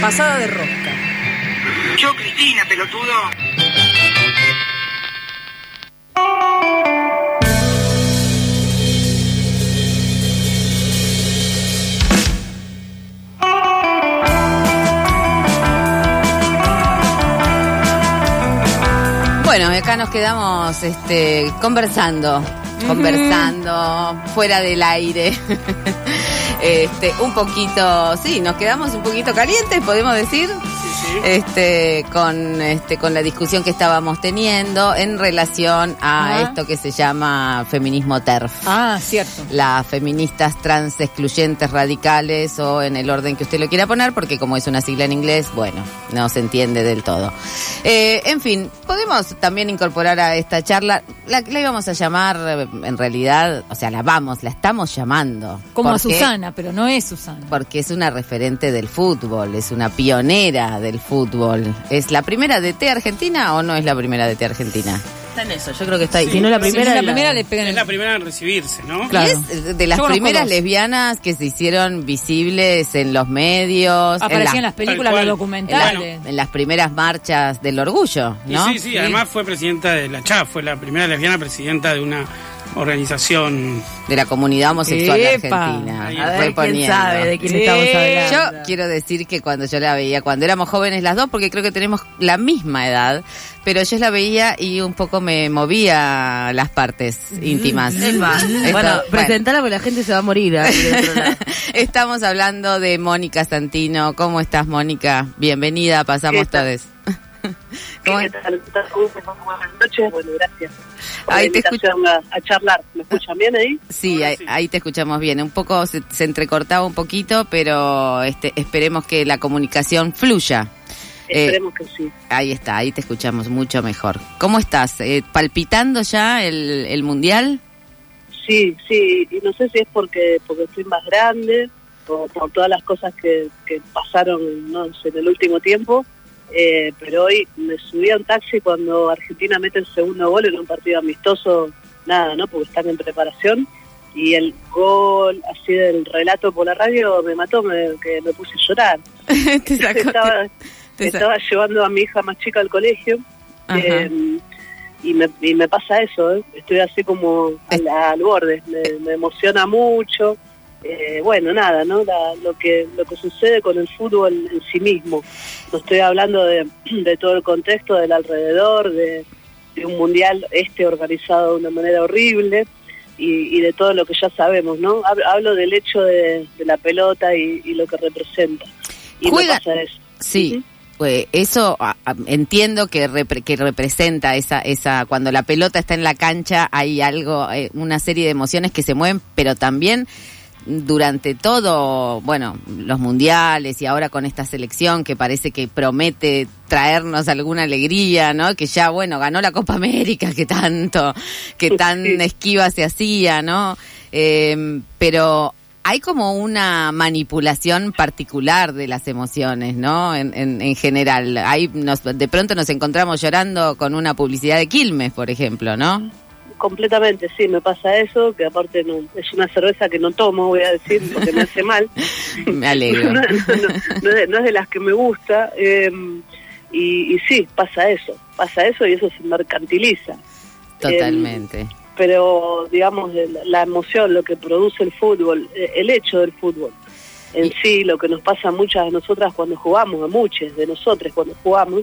Pasada de rosca. Yo, Cristina, pelotudo. Bueno, acá nos quedamos este, conversando, conversando fuera del aire. este, un poquito, sí, nos quedamos un poquito calientes, podemos decir. Este, con este, con la discusión que estábamos teniendo en relación a Ajá. esto que se llama feminismo TERF. Ah, cierto. Las feministas trans excluyentes radicales o en el orden que usted lo quiera poner, porque como es una sigla en inglés, bueno, no se entiende del todo. Eh, en fin, podemos también incorporar a esta charla, la, la íbamos a llamar eh, en realidad, o sea, la vamos, la estamos llamando. Como a Susana, pero no es Susana. Porque es una referente del fútbol, es una pionera del fútbol. ¿Es la primera de T Argentina o no es la primera de T Argentina? Está en eso, yo creo que está ahí. Sí. Si no es la primera, es la es la- primera le pegan Es la primera en recibirse, ¿no? Claro. Y es de las Yo primeras dos. lesbianas que se hicieron visibles en los medios. Aparecían en la- las películas, los cual. en, la- documentales. en las primeras marchas del orgullo, Y ¿no? sí, sí, además fue presidenta de la CHA, fue la primera lesbiana presidenta de una organización. De la comunidad homosexual Epa. Argentina. A ver, quién reponiendo. sabe de quién estamos Yo hablando. quiero decir que cuando yo la veía, cuando éramos jóvenes las dos, porque creo que tenemos la misma edad, pero yo la veía y un poco me movía las partes íntimas. Esto- Bueno, presentala porque la gente se va a morir. Estamos hablando de Mónica Santino. ¿Cómo estás, Mónica? Bienvenida, pasamos todos. ¿Cómo ¿Qué tal? ¿Qué tal? Buenas noches. Bueno, gracias por Ahí te a, a charlar. ¿Me escuchan bien ahí? Sí, ahí, sí. ahí te escuchamos bien. Un poco se, se entrecortaba un poquito, pero este, esperemos que la comunicación fluya. Eh, Esperemos que sí. Ahí está, ahí te escuchamos mucho mejor. ¿Cómo estás? Eh, ¿Palpitando ya el, el mundial? Sí, sí. Y no sé si es porque porque estoy más grande o por todas las cosas que, que pasaron no sé, en el último tiempo. Eh, pero hoy me subí a un taxi cuando Argentina mete el segundo gol en un partido amistoso. Nada, ¿no? Porque están en preparación. Y el gol así del relato por la radio me mató, me, que me puse a llorar. te sacó- estaba, te sa- estaba llevando a mi hija más chica al colegio eh, y, me, y me pasa eso, ¿eh? estoy así como al, al borde, me, me emociona mucho. Eh, bueno, nada, ¿no? La- lo que lo que sucede con el fútbol en sí mismo. No estoy hablando de, de todo el contexto del alrededor, de, de un mundial este organizado de una manera horrible y, y de todo lo que ya sabemos, ¿no? Hablo, del hecho de, de la pelota y, y lo que representa. Y Juega- pasa eso. Sí. Pues eso a- a- entiendo que, repre- que representa esa esa cuando la pelota está en la cancha hay algo eh, una serie de emociones que se mueven pero también durante todo bueno los mundiales y ahora con esta selección que parece que promete traernos alguna alegría no que ya bueno ganó la Copa América que tanto que tan esquiva se hacía no Eh, pero hay como una manipulación particular de las emociones, ¿no? En, en, en general. Hay nos, de pronto nos encontramos llorando con una publicidad de Quilmes, por ejemplo, ¿no? Completamente, sí, me pasa eso, que aparte no, es una cerveza que no tomo, voy a decir, porque me hace mal. Me alegro. no, no- no es de, no es de las que me gusta. eh, y, y sí, pasa eso, pasa eso y eso se mercantiliza. Totalmente. Pero, digamos, la, emoción, lo que produce el fútbol, eh, el hecho del fútbol en sí, lo que nos pasa a muchas de nosotras cuando jugamos, a muchas de nosotros cuando jugamos,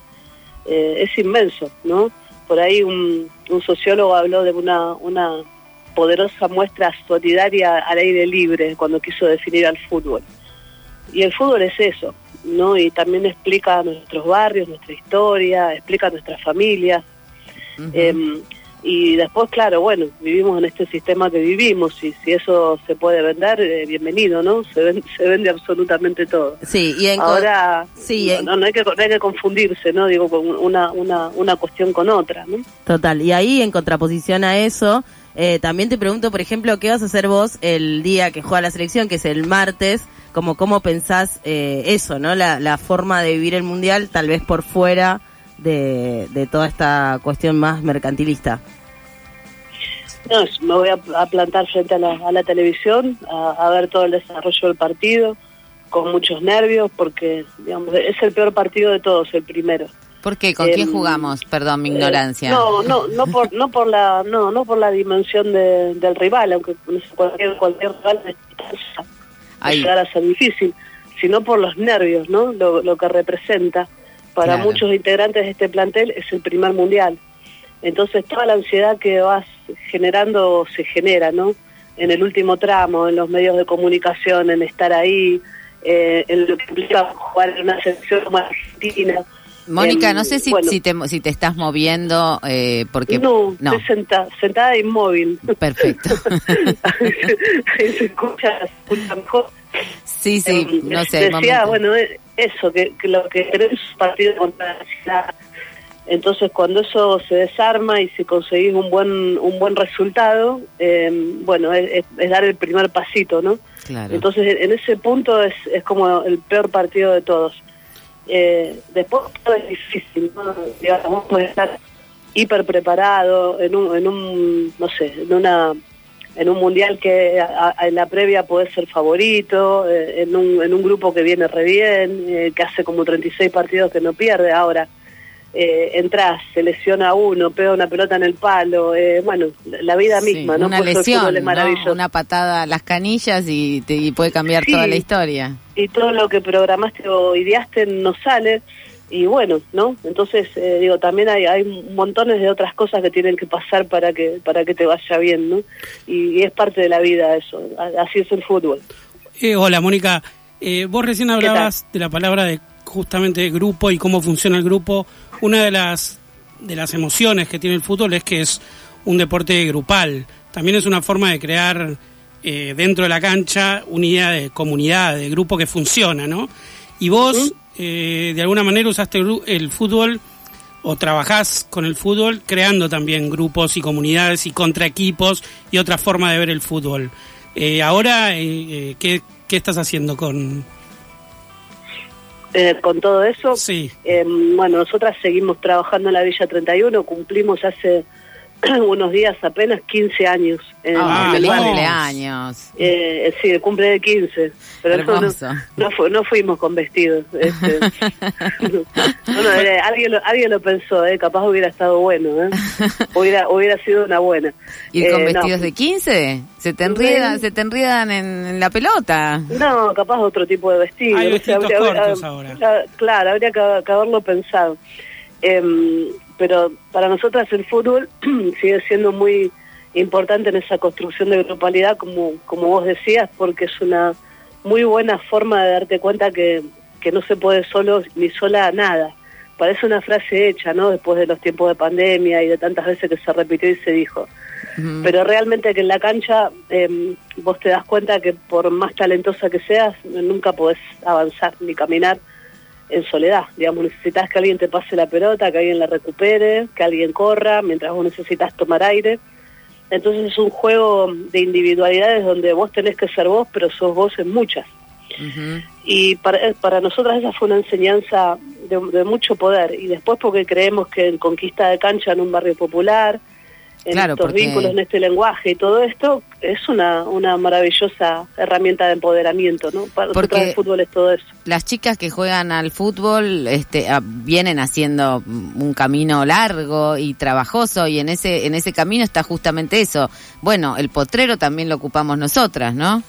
eh, es inmenso, ¿no? Por ahí un, un sociólogo habló de una, una poderosa muestra solidaria al aire libre cuando quiso definir al fútbol. Y el fútbol es eso, ¿no? Y también explica nuestros barrios, nuestra historia, explica nuestras familias. Eh, y después, claro, bueno, vivimos en este sistema que vivimos y si eso se puede vender, eh, bienvenido, ¿no? Se, ven- se vende absolutamente todo. Sí, y en Ahora, sí, no, en- no, no hay que, no hay que confundirse, ¿no? Digo, con una, una, una cuestión con otra, ¿no? Total, y ahí en contraposición a eso, eh, también te pregunto, por ejemplo, ¿qué vas a hacer vos el día que juega la selección, que es el martes? Como cómo pensás eh, eso, ¿no? La, la forma de vivir el mundial, tal vez por fuera de, de toda esta cuestión más mercantilista. No, me voy a, a plantar frente a la, a la televisión, a, a ver todo el desarrollo del partido, con muchos nervios, porque digamos es el peor partido de todos, el primero. ¿Por qué? ¿Con quién Em, jugamos? Perdón, mi Eh, ignorancia. no, no, no por, no por la, no, no por la dimensión de- del rival, aunque cualquier, cualquier rival puede Ahí. llegar a ser difícil, sino por los nervios, ¿no? Lo, lo que representa para Claro. muchos integrantes de este plantel es el primer mundial. Entonces toda la ansiedad que vas generando se genera, ¿no? En el último tramo, en los medios de comunicación, en estar ahí, eh, en lo que implica jugar en una selección como Argentina. Mónica, Em, no sé si, bueno. si, te, si te estás moviendo, eh, porque... no, estoy senta- sentada inmóvil. Perfecto. Ahí se escucha, se escucha mejor. Sí, sí, Eh, no sé. Decía, bueno, eh, eso, que, que lo que querés es un partido contra la ciudad. Entonces, cuando eso se desarma y si conseguís un buen un buen resultado, eh, bueno, es, es- dar el primer pasito, ¿no? Claro. Entonces, en ese punto es, es como el peor partido de todos. Eh, después todo es difícil, ¿no? Digamos, estar hiper preparado en un, en un, no sé, en una en un mundial que a- a- en la previa puede ser favorito, eh, en, un, en un grupo que viene re bien, eh, que hace como 36 partidos que no pierde, ahora eh, entras, se lesiona uno, pega una pelota en el palo, eh, bueno, la vida Sí, misma, ¿no? Una el lesión, es ¿no? una patada a las canillas y, te- y puede cambiar Sí. toda la historia. y todo lo que programaste o ideaste no sale y bueno no entonces eh, digo también hay hay montones de otras cosas que tienen que pasar para que para que te vaya bien no y, y es parte de la vida eso así es el fútbol Eh, hola, Mónica. Eh, vos recién hablabas de la palabra de justamente grupo y cómo funciona el grupo. Una de las de las emociones que tiene el fútbol es que es un deporte grupal. También es una forma de crear eh, dentro de la cancha una idea de comunidad, de grupo que funciona, ¿no? Y vos, eh, de alguna manera, usaste el, fútbol o trabajás con el fútbol creando también grupos y comunidades y contra equipos y otra forma de ver el fútbol. Eh, ahora, eh, eh, ¿qué, ¿qué estás haciendo con...? Eh, con todo eso Sí, eh, bueno nosotras seguimos trabajando en la Villa 31 cumplimos hace unos días apenas 15 años en, Ah, en el feliz barrio. cumpleaños. Eh, sí, el cumple de 15. Pero no, no, no, fu- no fuimos con vestidos. Este. Bueno, eh, alguien, lo, alguien lo pensó, eh, capaz hubiera estado bueno. Eh. Hubiera, hubiera sido una buena. ¿Ir con Eh, no. vestidos de 15? Se te enriedan, Sí. se te enriedan en, en la pelota. No, capaz otro tipo de vestido. Hay cortos ahora. ah, Claro, habría que, que haberlo pensado. Em, pero para nosotras el fútbol sigue siendo muy importante en esa construcción de grupalidad, como, como vos decías, porque es una muy buena forma de darte cuenta que, que no se puede solo ni sola nada. Parece una frase hecha, ¿no? Después de los tiempos de pandemia y de tantas veces que se repitió y se dijo pero realmente que en la cancha eh, vos te das cuenta que por más talentosa que seas, nunca podés avanzar ni caminar en soledad. Digamos, necesitas que alguien te pase la pelota, que alguien la recupere, que alguien corra, mientras vos necesitas tomar aire. Entonces es un juego de individualidades donde vos tenés que ser vos, pero sos vos en muchas. Y para, eh, para nosotras esa fue una enseñanza de, de mucho poder. Y después porque creemos que en conquista de cancha en un barrio popular, en Claro, estos porque- vínculos, en este lenguaje y todo esto, es una, una maravillosa herramienta de empoderamiento, ¿no? Para Porque- el fútbol es todo eso. Las chicas que juegan al fútbol este, ah, vienen haciendo un camino largo y trabajoso y en ese en ese camino está justamente eso. Bueno, el potrero también lo ocupamos nosotras, ¿no?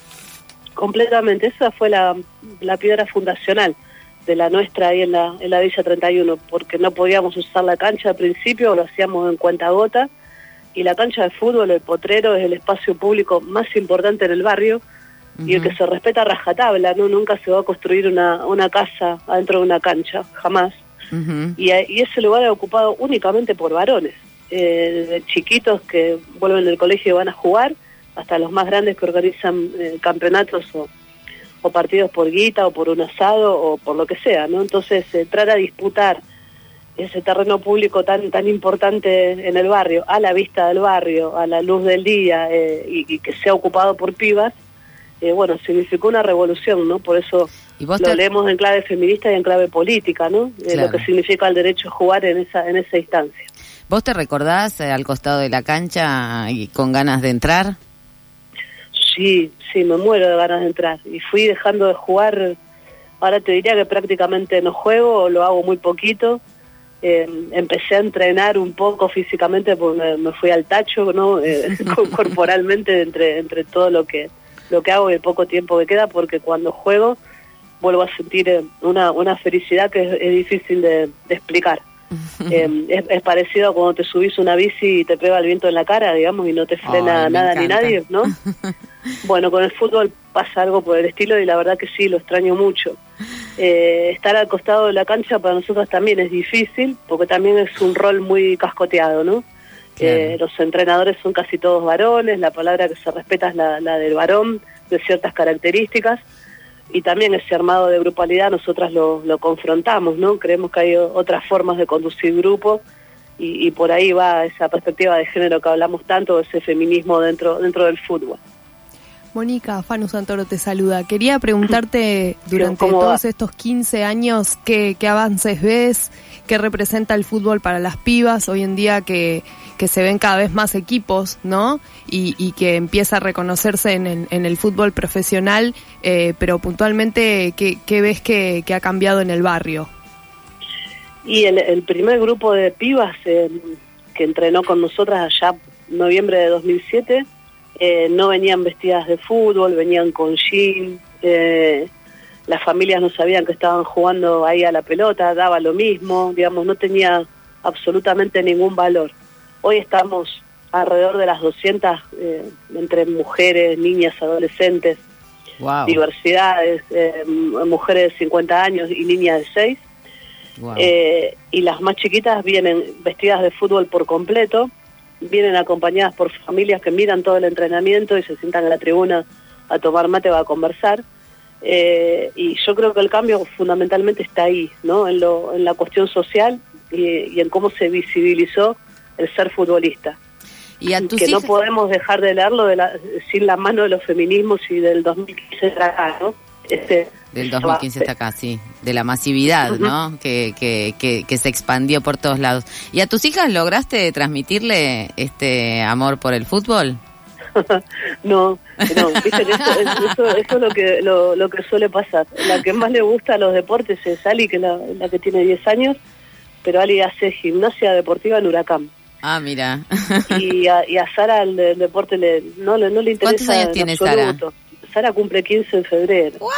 Completamente, esa fue la, la piedra fundacional de la nuestra ahí en la, en la Villa 31, porque no podíamos usar la cancha al principio, lo hacíamos en cuenta gota, y la cancha de fútbol, el potrero, es el espacio público más importante en el barrio y el que se respeta a rajatabla, ¿no? Nunca se va a construir una, una casa adentro de una cancha, jamás. Y, a- y ese lugar es ocupado únicamente por varones, eh, chiquitos que vuelven del colegio y van a jugar, hasta los más grandes que organizan eh, campeonatos o, o partidos por guita o por un asado o por lo que sea, ¿no? Entonces, entrar a disputar ese terreno público tan tan importante en el barrio, a la vista del barrio, a la luz del día eh, y, y que sea ocupado por pibas, eh, bueno, significó una revolución, ¿no? Por eso lo te- leemos en clave feminista y en clave política, ¿no? Eh, Claro. lo que significa el derecho a jugar en esa en esa instancia. ¿Vos te recordás al costado de la cancha y con ganas de entrar? Sí, sí, me muero de ganas de entrar. Y fui dejando de jugar Ahora te diría que prácticamente no juego lo hago muy poquito. Eh, empecé a entrenar un poco físicamente porque me, me fui al tacho, ¿no? Eh, corporalmente entre entre todo lo que lo que hago y el poco tiempo que queda porque cuando juego vuelvo a sentir eh, una, una felicidad que es, es difícil de, de explicar. Eh, es, es parecido a cuando te subís una bici y te pega el viento en la cara, digamos, y no te frena nada ni nadie, ¿no? bueno, con el fútbol pasa algo por el estilo y la verdad que sí, lo extraño mucho. Eh, estar al costado de la cancha para nosotros también es difícil, porque también es un rol muy cascoteado, ¿no? Claro. Eh, los entrenadores son casi todos varones, la palabra que se respeta es la, la del varón, de ciertas características, y también ese armado de grupalidad nosotras lo, lo confrontamos, ¿no? Creemos que hay otras formas de conducir grupos y, y por ahí va esa perspectiva de género que hablamos tanto, ese feminismo dentro, dentro del fútbol. Mónica, Fanu Santoro te saluda. Quería preguntarte durante ¿cómo todos va? estos 15 años qué, qué avances ves, qué representa el fútbol para las pibas hoy en día que, que se ven cada vez más equipos, ¿no? Y, y que empieza a reconocerse en el, en el fútbol profesional, eh, pero puntualmente, ¿qué, qué ves que, que ha cambiado en el barrio? Y el, el primer grupo de pibas eh, que entrenó con nosotras allá en noviembre de 2007 eh, no venían vestidas de fútbol, venían con jean. eh, las familias no sabían que estaban jugando ahí a la pelota, daba lo mismo, digamos, no tenía absolutamente ningún valor. Hoy estamos alrededor de las 200 eh, entre mujeres, niñas, adolescentes, Wow. diversidades, eh, mujeres de 50 años y niñas de 6. wow. Eh, y las más chiquitas vienen vestidas de fútbol por completo, vienen acompañadas por familias que miran todo el entrenamiento y se sientan en la tribuna a tomar mate o a conversar. Eh, y yo creo que el cambio fundamentalmente está ahí, ¿no? En, lo, en la cuestión social y, y en cómo se visibilizó el ser futbolista. y a tus que no podemos dejar de leerlo de la- sin la mano de los feminismos y del 2015 para acá, ¿no? Este, Del 2015 hasta acá, sí. De la masividad, ¿no? Que, que, que, que se expandió por todos lados. ¿Y a tus hijas lograste transmitirle este amor por el fútbol? No, no, viste eso, eso- es lo que, lo, lo que suele pasar. La que más le gusta a los deportes es Ali, que es la, la que tiene 10 años, pero Ali hace gimnasia deportiva en Huracán. Ah, mira. Y a, y a Sara el, de- el deporte le, no, le- no le interesa ¿Cuántos años en tiene Sara? Sara cumple 15 en febrero ¡Wow!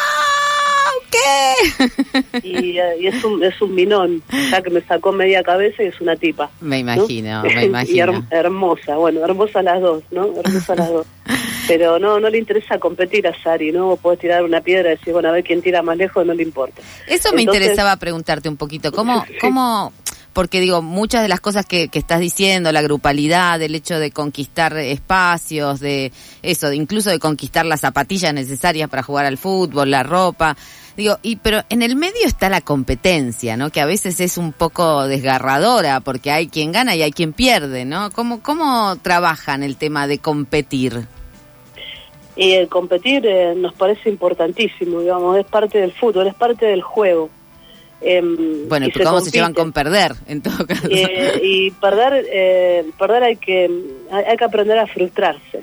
¿Qué? y, eh, y es, un, es un minón, ya que me sacó media cabeza y es una tipa. Me ¿no? imagino, me y imagino. her- hermosa, bueno, hermosa las dos, ¿no? Hermosa las dos. Pero no, no le interesa competir a Sari, ¿no? Podés tirar una piedra y decir, bueno, a ver quién tira más lejos, no le importa. Eso me Entonces- interesaba preguntarte un poquito. ¿Cómo, cómo, porque digo, muchas de las cosas que, que estás diciendo, la grupalidad, el hecho de conquistar espacios, de eso, de incluso de conquistar las zapatillas necesarias para jugar al fútbol, la ropa. Digo, y pero en el medio está la competencia, ¿no? Que a veces es un poco desgarradora porque hay quien gana y hay quien pierde, ¿no? ¿Cómo, cómo trabajan el tema de competir? Y el competir eh, nos parece importantísimo, digamos, es parte del fútbol, es parte del juego. Em, Bueno, y ¿cómo se llevan compite. con perder, en todo caso? Eh, y perder, eh, perder hay que, hay que aprender a frustrarse.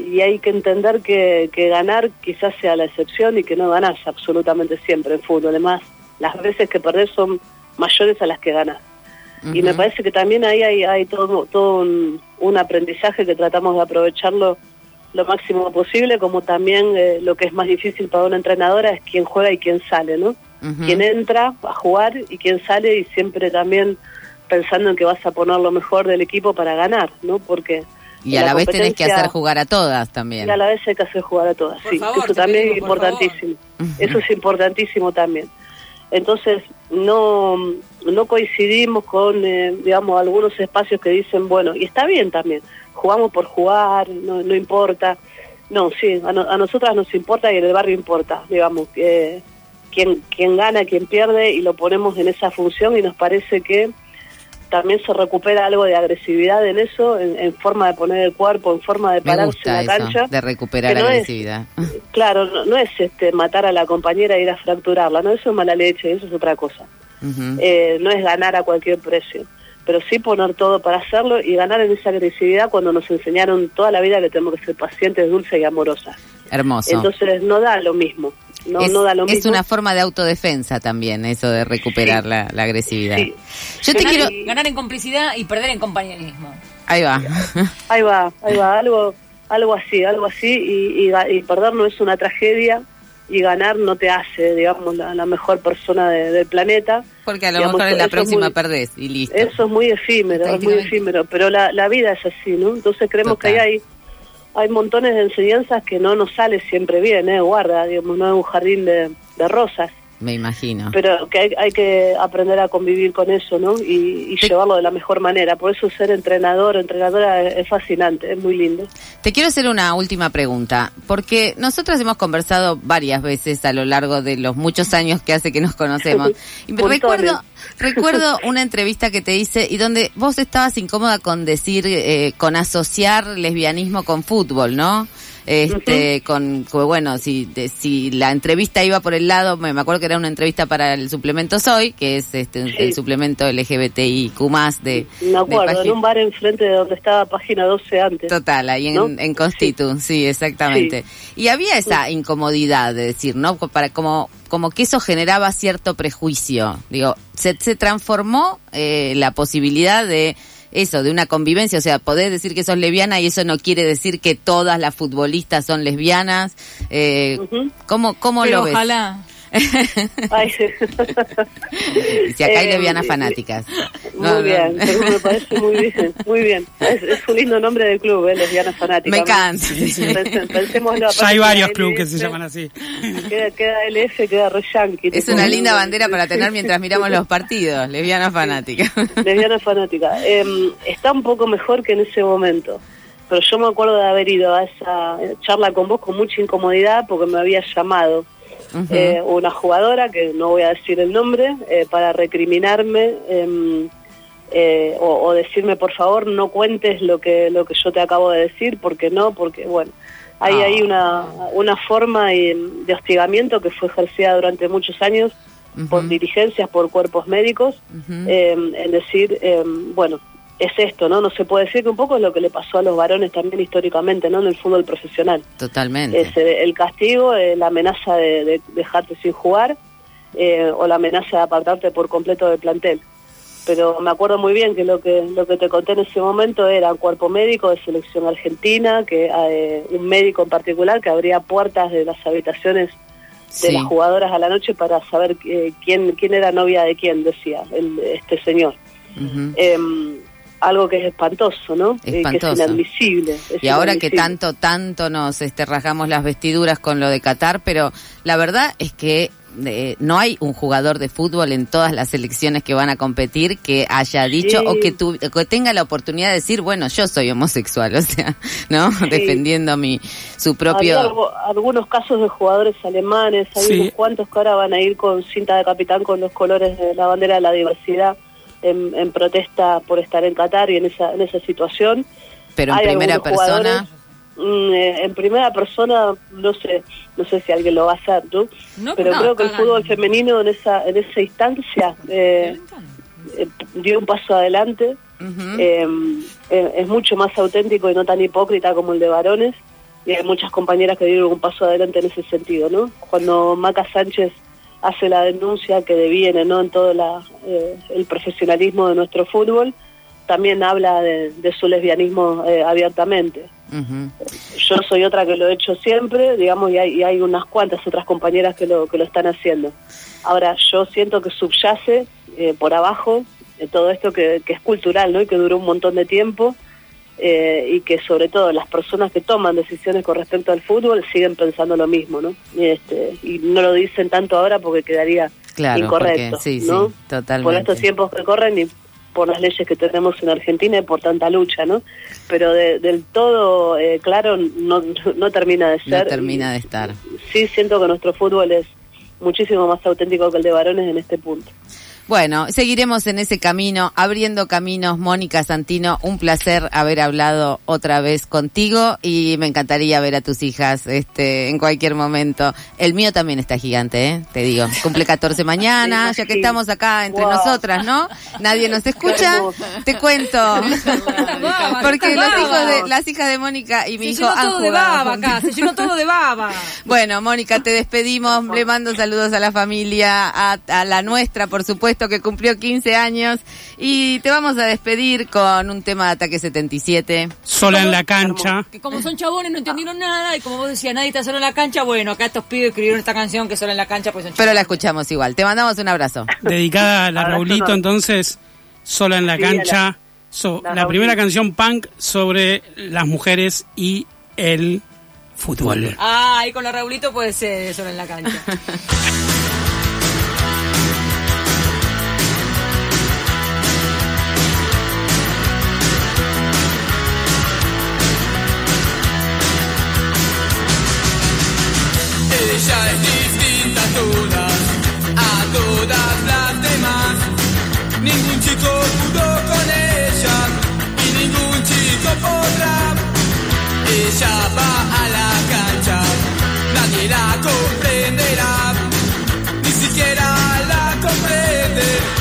Y hay que entender que, que ganar quizás sea la excepción y que no ganás absolutamente siempre en fútbol. Además, las veces que perdés son mayores a las que ganás. Y me parece que también ahí hay, hay todo, todo un, un aprendizaje que tratamos de aprovecharlo lo máximo posible, como también eh, lo que es más difícil para una entrenadora es quién juega y quién sale, ¿no? Ujú. quién entra a jugar y quién sale y siempre también pensando en que vas a poner lo mejor del equipo para ganar, ¿no? Porque Y a la la vez tenés que hacer jugar a todas también. y a la vez hay que hacer jugar a todas, Por sí, favor, eso también es importantísimo. Eso es importantísimo también. Entonces, no no coincidimos con, eh, digamos, algunos espacios que dicen, bueno, y está bien también, jugamos por jugar, no, no importa. No, sí, a, no- a nosotras nos importa y en el barrio importa, digamos, que quién, quién gana, quién pierde, y lo ponemos en esa función y nos parece que también se recupera algo de agresividad en eso, en, en forma de poner el cuerpo, en forma de pararse en la eso, cancha. de recuperar la es- agresividad. Claro, no, no es este matar a la compañera e ir a fracturarla, no, eso es mala leche, eso es otra cosa. Eh, no es ganar a cualquier precio, pero sí poner todo para hacerlo y ganar en esa agresividad cuando nos enseñaron toda la vida que tenemos que ser pacientes, dulces y amorosas. Hermoso. Entonces no da lo mismo. No, es, no da lo es mismo. una forma de autodefensa también, eso de recuperar Sí. la, la agresividad. Sí. Yo te Ganar quiero... y- Ganar en complicidad y perder en compañerismo. Ahí va. Ahí va, ahí va, algo, algo así, algo así, y, y, y perder no es una tragedia, y ganar no te hace, digamos, la, la mejor persona de- del planeta. Porque a lo Digamos, mejor en la es próxima muy- perdés y listo. Eso es muy efímero, es muy efímero, pero la, la vida es así, ¿no? Entonces creemos Total. que ahí hay, hay montones de enseñanzas que no nos sale siempre bien, ¿eh? Guarda, digamos, no es un jardín de, de rosas, Me imagino. pero que hay, hay que aprender a convivir con eso, ¿no? Y, y Te- llevarlo de la mejor manera. Por eso ser entrenador o entrenadora es, es fascinante, es muy lindo. Te quiero hacer una última pregunta, porque nosotras hemos conversado varias veces a lo largo de los muchos años que hace que nos conocemos. Y me recuerdo, recuerdo una entrevista que te hice y donde vos estabas incómoda con decir, eh, con asociar lesbianismo con fútbol, ¿no? Este, con, con- bueno, si, de- si la entrevista iba por el lado, me, me acuerdo que era una entrevista para el suplemento Soy, que es este, Sí. el suplemento LGBTIQ de, Me de acuerdo, en página- un bar enfrente de donde estaba página 12 antes. Total, ahí en, ¿No? en Constitu, sí, exactamente. Y había esa incomodidad de decir, ¿no? Para como como que eso generaba cierto prejuicio. Digo, se, se transformó eh, la posibilidad de eso, de una convivencia, o sea, podés decir que sos lesbiana y eso no quiere decir que todas las futbolistas son lesbianas. Eh. ¿Cómo, cómo Pero lo ves? ojalá. Ay, si acá hay Eh, lesbianas eh, fanáticas. Muy No, no. bien, pero me parece muy bien, muy bien. Es, es un lindo nombre del club, ¿eh? Lesbiana Fanática. Me encanta. Pensémoslo, Ya hay varios clubes que se llaman así. Queda, queda LF, queda re yankee. Es una ¿no? linda bandera para tener mientras miramos los partidos, lesbianas fanáticas. Lesbiana Fanática. Eh, está un poco mejor que en ese momento. Pero yo me acuerdo de haber ido a esa charla con vos con mucha incomodidad porque me había llamado eh, una jugadora, que no voy a decir el nombre, eh, para recriminarme em, eh, o, o decirme, por favor, no cuentes lo que, lo que yo te acabo de decir, porque no, porque, bueno, hay Ah. ahí una, una forma de hostigamiento que fue ejercida durante muchos años por dirigencias, por cuerpos médicos, eh, en decir, eh, bueno, es esto, ¿no? No se puede decir que un poco es lo que le pasó a los varones también históricamente, ¿no? En el fútbol profesional. Totalmente. Es eh, el castigo, eh, la amenaza de, de dejarte sin jugar eh, o la amenaza de apartarte por completo del plantel. Pero me acuerdo muy bien que lo que lo que te conté en ese momento era un cuerpo médico de selección argentina, que eh, un médico en particular que abría puertas de las habitaciones de Sí. las jugadoras a la noche para saber eh, quién quién era novia de quién, decía el, este señor. Em, algo que es espantoso, ¿no? Eh, que es inadmisible. es Y ahora que tanto, tanto nos este, rasgamos las vestiduras con lo de Qatar, pero la verdad es que eh, no hay un jugador de fútbol en todas las selecciones que van a competir que haya dicho Sí. o que, tu- que tenga la oportunidad de decir, bueno, yo soy homosexual, o sea, ¿no? Defendiendo mi su propio... algo- algunos casos de jugadores alemanes, hay Sí. unos cuantos que ahora van a ir con cinta de capitán con los colores de la bandera de la diversidad en, en protesta por estar en Qatar y en esa, en esa situación. Pero en Hay primera algunos persona... mm, eh, en primera persona, no sé, no sé si alguien lo va a hacer, ¿no? No, Pero no, creo que el fútbol femenino en esa en esa instancia eh, eh, dio un paso adelante. Ujú. Eh, eh, es mucho más auténtico y no tan hipócrita como el de varones. Y hay muchas compañeras que dieron un paso adelante en ese sentido, ¿no? Cuando Maca Sánchez hace la denuncia que deviene, ¿no? En todo la, eh, el profesionalismo de nuestro fútbol, también habla de, de su lesbianismo eh, Yo soy otra que lo he hecho siempre, digamos, y hay, y hay unas cuantas otras compañeras que lo, que lo están haciendo. Ahora, yo siento que subyace eh, por abajo eh, todo esto que, que es cultural, ¿no? Y que duró un montón de tiempo eh, y que sobre todo las personas que toman decisiones con respecto al fútbol siguen pensando lo mismo, ¿no? Y, este, y no lo dicen tanto ahora porque quedaría Claro, incorrecto, porque sí, ¿no? sí, totalmente. Por estos tiempos que corren y por las leyes que tenemos en Argentina y por tanta lucha, ¿no? Pero de- del todo eh, claro no, no termina de No ser. termina de estar. Sí siento que nuestro fútbol es muchísimo más auténtico que el de varones en este punto. Bueno, seguiremos en ese camino, abriendo caminos. Mónica Santino, un placer haber hablado otra vez contigo y me encantaría ver a tus hijas este, en cualquier momento. El mío también está gigante, ¿eh? te digo. Cumple 14 mañana, ya que estamos acá entre Wow. nosotras, ¿no? Nadie nos escucha. Te cuento. Porque los hijos de, las hijas de Mónica y mi hijo han todo de baba acá, se llenó todo de baba. Bueno, Mónica, te despedimos. Le mando saludos a la familia, a, a la nuestra, por supuesto, que cumplió 15 años. Y te vamos a despedir con un tema de Ataque 77. Sola en la cancha. Que como son chabones no entendieron nada y como vos decías, nadie está solo en la cancha, bueno, acá estos pibes escribieron esta canción que solo en la cancha pues son Pero la escuchamos igual. Te mandamos un abrazo. Dedicada a la Raulito, entonces, sola en la Sí, a la- cancha. So- la la primera canción punk sobre las mujeres y el fútbol. Ah, ahí con la Raulito puede ser solo en la cancha. ella es distinta a todas, a todas las demás. Ningún chico pudo con ella y ningún chico podrá. Ella va a la cancha, nadie la comprenderá, ni siquiera la comprende.